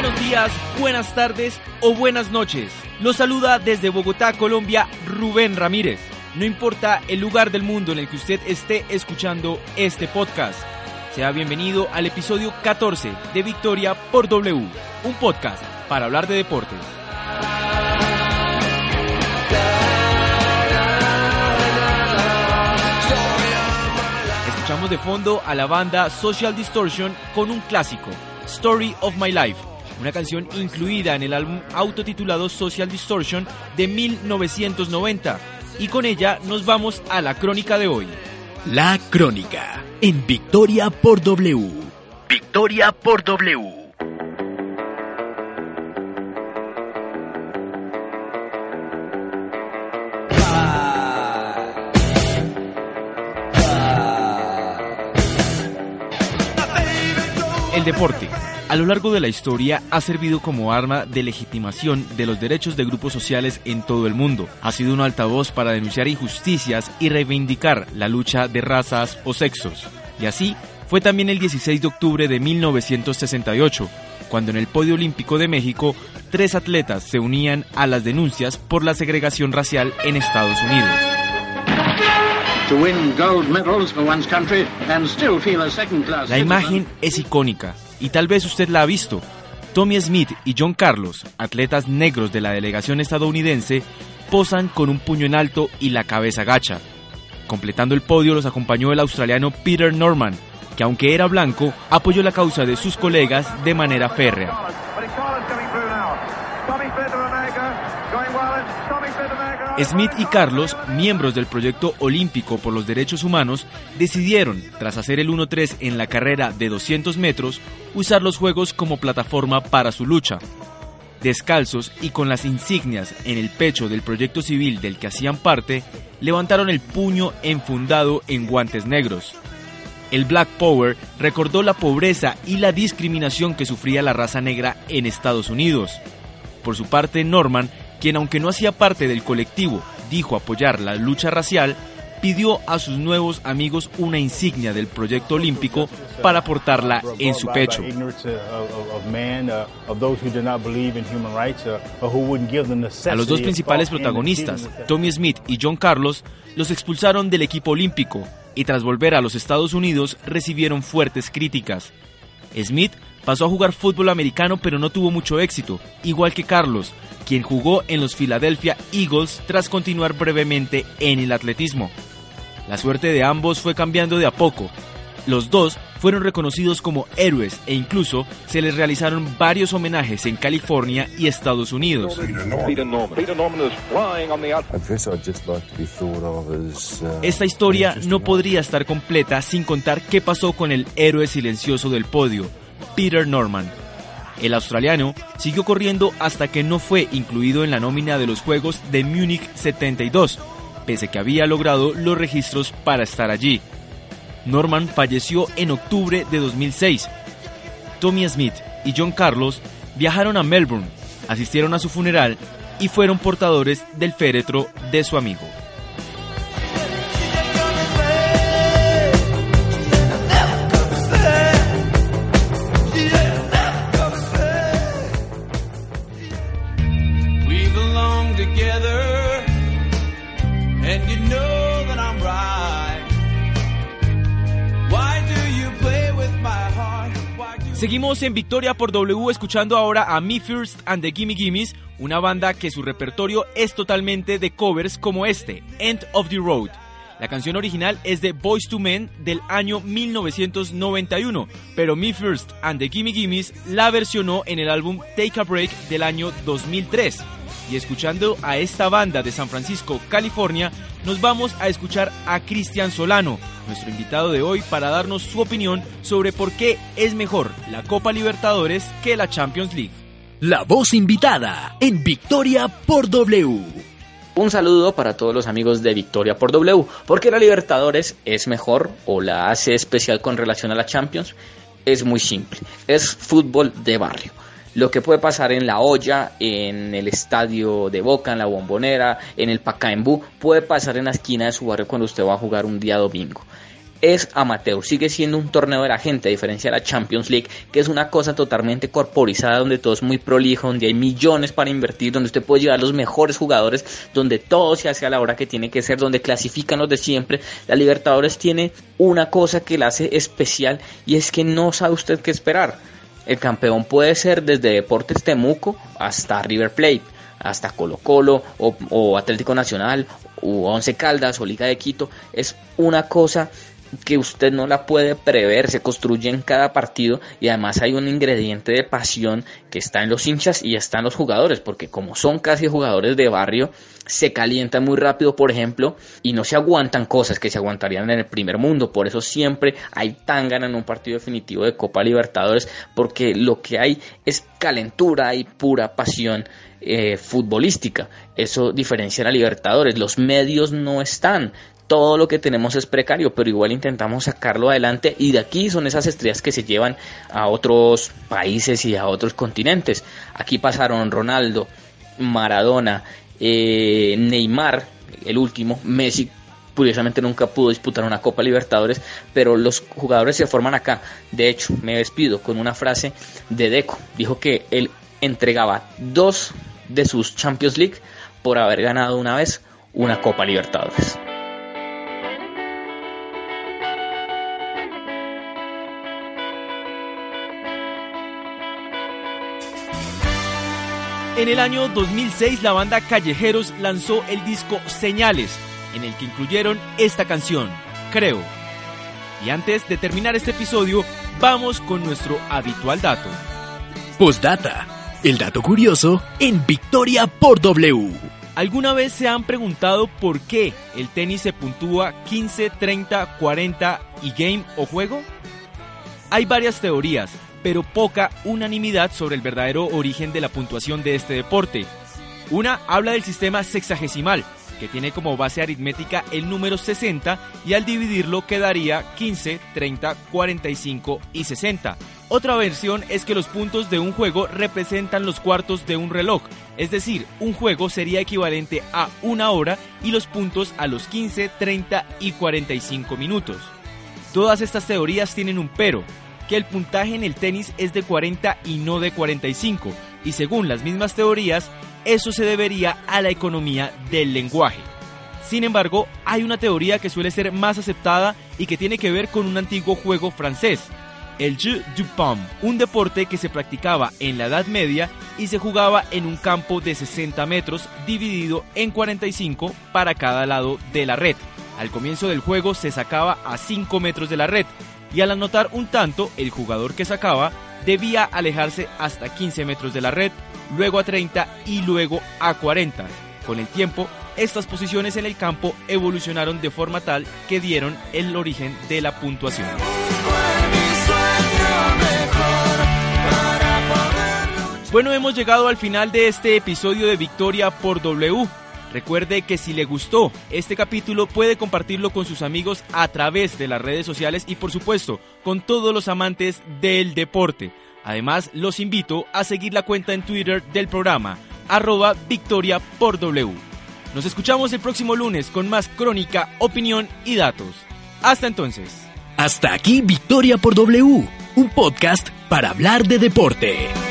Buenos días, buenas tardes o buenas noches. Los saluda desde Bogotá, Colombia, Rubén Ramírez. No importa el lugar del mundo en el que usted esté escuchando este podcast. Sea bienvenido al episodio 14 de Victoria por W, un podcast para hablar de deportes. Escuchamos de fondo a la banda Social Distortion con un clásico, Story of My Life, una canción incluida en el álbum autotitulado Social Distortion de 1990. Y con ella nos vamos a la crónica de hoy. La crónica en Victoria por W. Victoria por W. El deporte, a lo largo de la historia, ha servido como arma de legitimación de los derechos de grupos sociales en todo el mundo. Ha sido un altavoz para denunciar injusticias y reivindicar la lucha de razas o sexos. Y así fue también el 16 de octubre de 1968, cuando en el podio olímpico de México, tres atletas se unían a las denuncias por la segregación racial en Estados Unidos. La imagen es icónica y tal vez usted la ha visto. Tommy Smith y John Carlos, atletas negros de la delegación estadounidense, posan con un puño en alto y la cabeza gacha. Completando el podio los acompañó el australiano Peter Norman, que aunque era blanco, apoyó la causa de sus colegas de manera férrea. Smith y Carlos, miembros del proyecto olímpico por los derechos humanos, decidieron, tras hacer el 1-3 en la carrera de 200 metros, usar los Juegos como plataforma para su lucha. Descalzos y con las insignias en el pecho del proyecto civil del que hacían parte, levantaron el puño enfundado en guantes negros. El Black Power recordó la pobreza y la discriminación que sufría la raza negra en Estados Unidos. Por su parte, Norman quien aunque no hacía parte del colectivo, dijo apoyar la lucha racial, pidió a sus nuevos amigos una insignia del proyecto olímpico para portarla en su pecho. A los dos principales protagonistas, Tommy Smith y John Carlos, los expulsaron del equipo olímpico y tras volver a los Estados Unidos recibieron fuertes críticas. Smith pasó a jugar fútbol americano pero no tuvo mucho éxito, igual que Carlos, quien jugó en los Philadelphia Eagles tras continuar brevemente en el atletismo. La suerte de ambos fue cambiando de a poco. Los dos fueron reconocidos como héroes e incluso se les realizaron varios homenajes en California y Estados Unidos. Esta historia no podría estar completa sin contar qué pasó con el héroe silencioso del podio, Peter Norman. El australiano siguió corriendo hasta que no fue incluido en la nómina de los Juegos de Múnich 72, pese que había logrado los registros para estar allí. Norman falleció en octubre de 2006. Tommy Smith y John Carlos viajaron a Melbourne, asistieron a su funeral y fueron portadores del féretro de su amigo. Seguimos en Victoria por W escuchando ahora a Me First and the Gimme Gimmes, una banda que su repertorio es totalmente de covers como este, End of the Road. La canción original es de Boys to Men del año 1991, pero Me First and the Gimme Gimmes la versionó en el álbum Take a Break del año 2003. Y escuchando a esta banda de San Francisco, California, nos vamos a escuchar a Cristian Solano, nuestro invitado de hoy, para darnos su opinión sobre por qué es mejor la Copa Libertadores que la Champions League. La voz invitada en Victoria por W. Un saludo para todos los amigos de Victoria por W, porque la Libertadores es mejor o la hace especial con relación a la Champions. Es muy simple, es fútbol de barrio lo que puede pasar en la olla, en el estadio de Boca, en la bombonera, en el Pacaembú, puede pasar en la esquina de su barrio cuando usted va a jugar un día domingo. es amateur, sigue siendo un torneo de la gente, a diferencia de la Champions League, que es una cosa totalmente corporizada, donde todo es muy prolijo, donde hay millones para invertir, donde usted puede llevar los mejores jugadores, donde todo se hace a la hora que tiene que ser, donde clasifican los de siempre. La Libertadores tiene una cosa que la hace especial y es que no sabe usted qué esperar. El campeón puede ser desde Deportes Temuco hasta River Plate hasta Colo Colo o, Atlético Nacional o Once Caldas o Liga de Quito. Es una cosa que usted no la puede prever, se construye en cada partido y además hay un ingrediente de pasión que está en los hinchas y está en los jugadores, porque como son casi jugadores de barrio, se calientan muy rápido, por ejemplo, y no se aguantan cosas que se aguantarían en el primer mundo, por eso siempre hay tan ganas en un partido definitivo de Copa Libertadores, porque lo que hay es calentura y pura pasión eh, futbolística. Eso diferencia a Libertadores. Los medios no están todo lo que tenemos es precario, pero igual intentamos sacarlo adelante y de aquí son esas estrellas que se llevan a otros países y a otros continentes. Aquí pasaron Ronaldo, Maradona, eh, Neymar, el último, Messi. Curiosamente nunca pudo disputar una Copa Libertadores, pero los jugadores se forman acá. De hecho, me despido con una frase de Deco. Dijo que él entregaba dos de sus Champions League por haber ganado una vez una Copa Libertadores. En el año 2006 la banda Callejeros lanzó el disco Señales, en el que incluyeron esta canción, Creo. Y antes de terminar este episodio, vamos con nuestro habitual dato. Postdata. El dato curioso en Victoria por W. ¿Alguna vez se han preguntado por qué el tenis se puntúa 15, 30, 40 y game o juego? Hay varias teorías, pero poca unanimidad sobre el verdadero origen de la puntuación de este deporte. Una habla del sistema sexagesimal, que tiene como base aritmética el número 60 y al dividirlo quedaría 15, 30, 45 y 60. Otra versión es que los puntos de un juego representan los cuartos de un reloj, es decir, un juego sería equivalente a una hora y los puntos a los 15, 30 y 45 minutos. Todas estas teorías tienen un pero, que el puntaje en el tenis es de 40 y no de 45, y según las mismas teorías, eso se debería a la economía del lenguaje. Sin embargo, hay una teoría que suele ser más aceptada y que tiene que ver con un antiguo juego francés, el jeu du pomme, un deporte que se practicaba en la Edad Media y se jugaba en un campo de 60 metros dividido en 45 para cada lado de la red. Al comienzo del juego se sacaba a 5 metros de la red y al anotar un tanto, el jugador que sacaba debía alejarse hasta 15 metros de la red, luego a 30 y luego a 40. Con el tiempo, estas posiciones en el campo evolucionaron de forma tal que dieron el origen de la puntuación. Bueno, hemos llegado al final de este episodio de Victoria por W. Recuerde que si le gustó este capítulo puede compartirlo con sus amigos a través de las redes sociales y por supuesto con todos los amantes del deporte. Además, los invito a seguir la cuenta en Twitter del programa, arroba Victoria por W. Nos escuchamos el próximo lunes con más crónica, opinión y datos. Hasta entonces. Hasta aquí Victoria por W, un podcast para hablar de deporte.